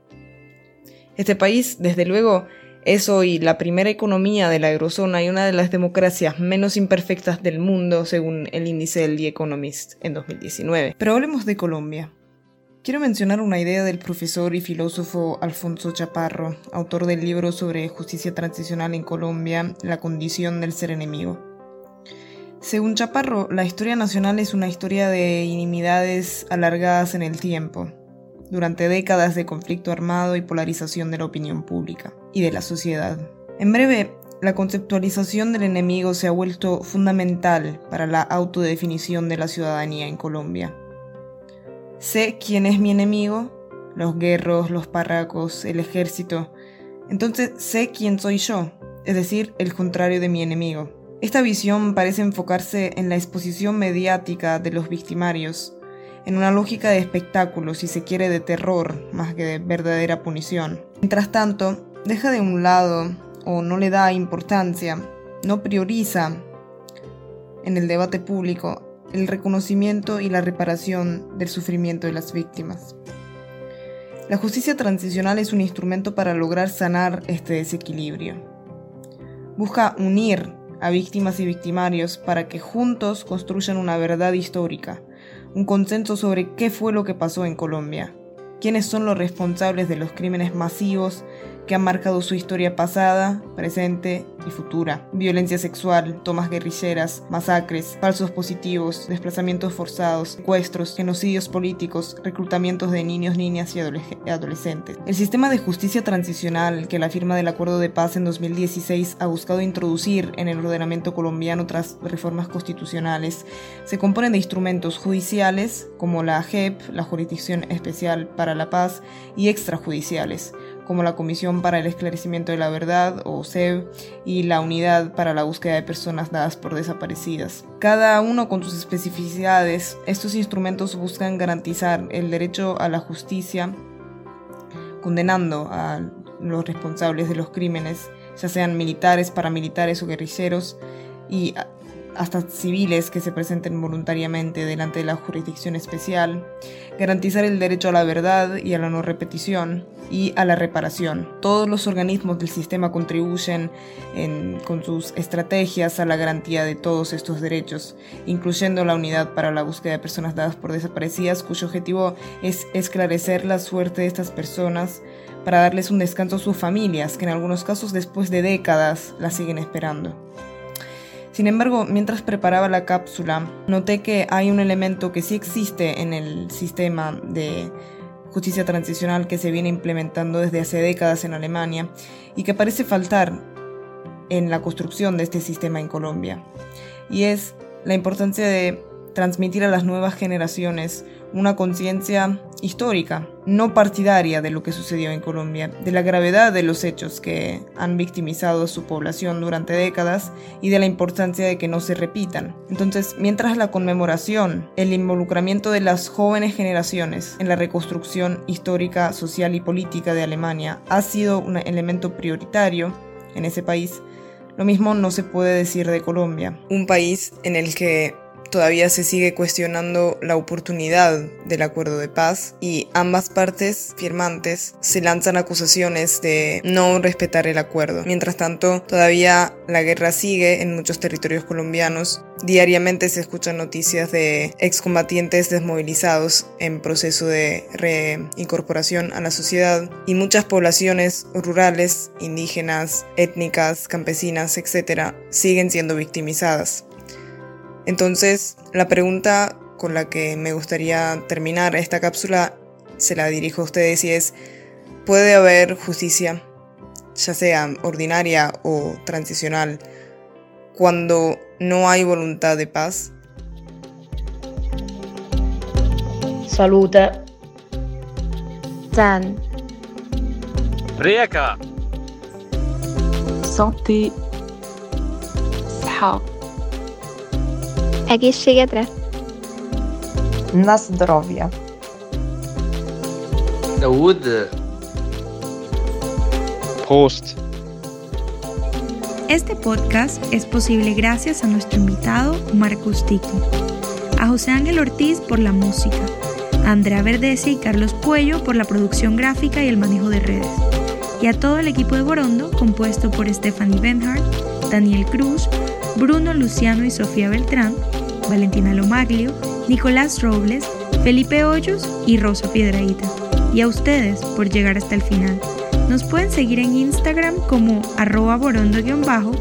Este país, desde luego, es hoy la primera economía de la eurozona y una de las democracias menos imperfectas del mundo, según el índice del The Economist en 2019. Pero hablemos de Colombia. Quiero mencionar una idea del profesor y filósofo Alfonso Chaparro, autor del libro sobre justicia transicional en Colombia, La condición del ser enemigo. Según Chaparro, la historia nacional es una historia de inimidades alargadas en el tiempo, durante décadas de conflicto armado y polarización de la opinión pública y de la sociedad. En breve, la conceptualización del enemigo se ha vuelto fundamental para la autodefinición de la ciudadanía en Colombia. Sé quién es mi enemigo, los guerros, los parracos, el ejército, entonces sé quién soy yo, es decir, el contrario de mi enemigo. Esta visión parece enfocarse en la exposición mediática de los victimarios, en una lógica de espectáculo, si se quiere, de terror, más que de verdadera punición. Mientras tanto, deja de un lado o no le da importancia, no prioriza en el debate público el reconocimiento y la reparación del sufrimiento de las víctimas. La justicia transicional es un instrumento para lograr sanar este desequilibrio. Busca unir a víctimas y victimarios para que juntos construyan una verdad histórica, un consenso sobre qué fue lo que pasó en Colombia, quiénes son los responsables de los crímenes masivos que han marcado su historia pasada, presente y futura. Violencia sexual, tomas guerrilleras, masacres, falsos positivos, desplazamientos forzados, secuestros, genocidios políticos, reclutamientos de niños, niñas y adolescentes. El sistema de justicia transicional que la firma del Acuerdo de Paz en 2016 ha buscado introducir en el ordenamiento colombiano tras reformas constitucionales se compone de instrumentos judiciales como la JEP, la Jurisdicción Especial para la Paz, y extrajudiciales como la Comisión para el Esclarecimiento de la Verdad, o SEB, y la Unidad para la Búsqueda de Personas Dadas por Desaparecidas. Cada uno con sus especificidades, estos instrumentos buscan garantizar el derecho a la justicia, condenando a los responsables de los crímenes, ya sean militares, paramilitares o guerrilleros, y hasta civiles que se presenten voluntariamente delante de la jurisdicción especial, garantizar el derecho a la verdad y a la no repetición y a la reparación. Todos los organismos del sistema contribuyen con sus estrategias a la garantía de todos estos derechos, incluyendo la unidad para la búsqueda de personas dadas por desaparecidas, cuyo objetivo es esclarecer la suerte de estas personas para darles un descanso a sus familias, que en algunos casos después de décadas las siguen esperando. Sin embargo, mientras preparaba la cápsula, noté que hay un elemento que sí existe en el sistema de justicia transicional que se viene implementando desde hace décadas en Alemania y que parece faltar en la construcción de este sistema en Colombia. Y es la importancia de transmitir a las nuevas generaciones una conciencia histórica, no partidaria de lo que sucedió en Colombia, de la gravedad de los hechos que han victimizado a su población durante décadas y de la importancia de que no se repitan. Entonces, mientras la conmemoración, el involucramiento de las jóvenes generaciones en la reconstrucción histórica, social y política de Alemania ha sido un elemento prioritario en ese país, lo mismo no se puede decir de Colombia, un país en el que todavía se sigue cuestionando la oportunidad del acuerdo de paz y ambas partes firmantes se lanzan acusaciones de no respetar el acuerdo. Mientras tanto, todavía la guerra sigue en muchos territorios colombianos. Diariamente se escuchan noticias de excombatientes desmovilizados en proceso de reincorporación a la sociedad y muchas poblaciones rurales, indígenas, étnicas, campesinas, etc., siguen siendo victimizadas. Entonces, la pregunta con la que me gustaría terminar esta cápsula se la dirijo a ustedes y es, ¿puede haber justicia, ya sea ordinaria o transicional, cuando no hay voluntad de paz? Salute. San. Rieka. Santé. Egészségetre! Na zdrowie! Wood. Post. Este podcast es posible gracias a nuestro invitado Marcus Tiki, a José Ángel Ortiz por la música, a Andrea Verdese y Carlos Puello por la producción gráfica y el manejo de redes, y a todo el equipo de Borondo compuesto por Stephanie Benhart, Daniel Cruz, Bruno Luciano y Sofía Beltrán, Valentina Lomaglio, Nicolás Robles, Felipe Hoyos y Rosa Piedraíta. Y a ustedes por llegar hasta el final. Nos pueden seguir en Instagram como arroba borondo-bajo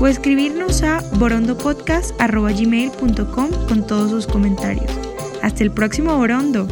o escribirnos a borondopodcast.gmail.com con todos sus comentarios. Hasta el próximo Borondo.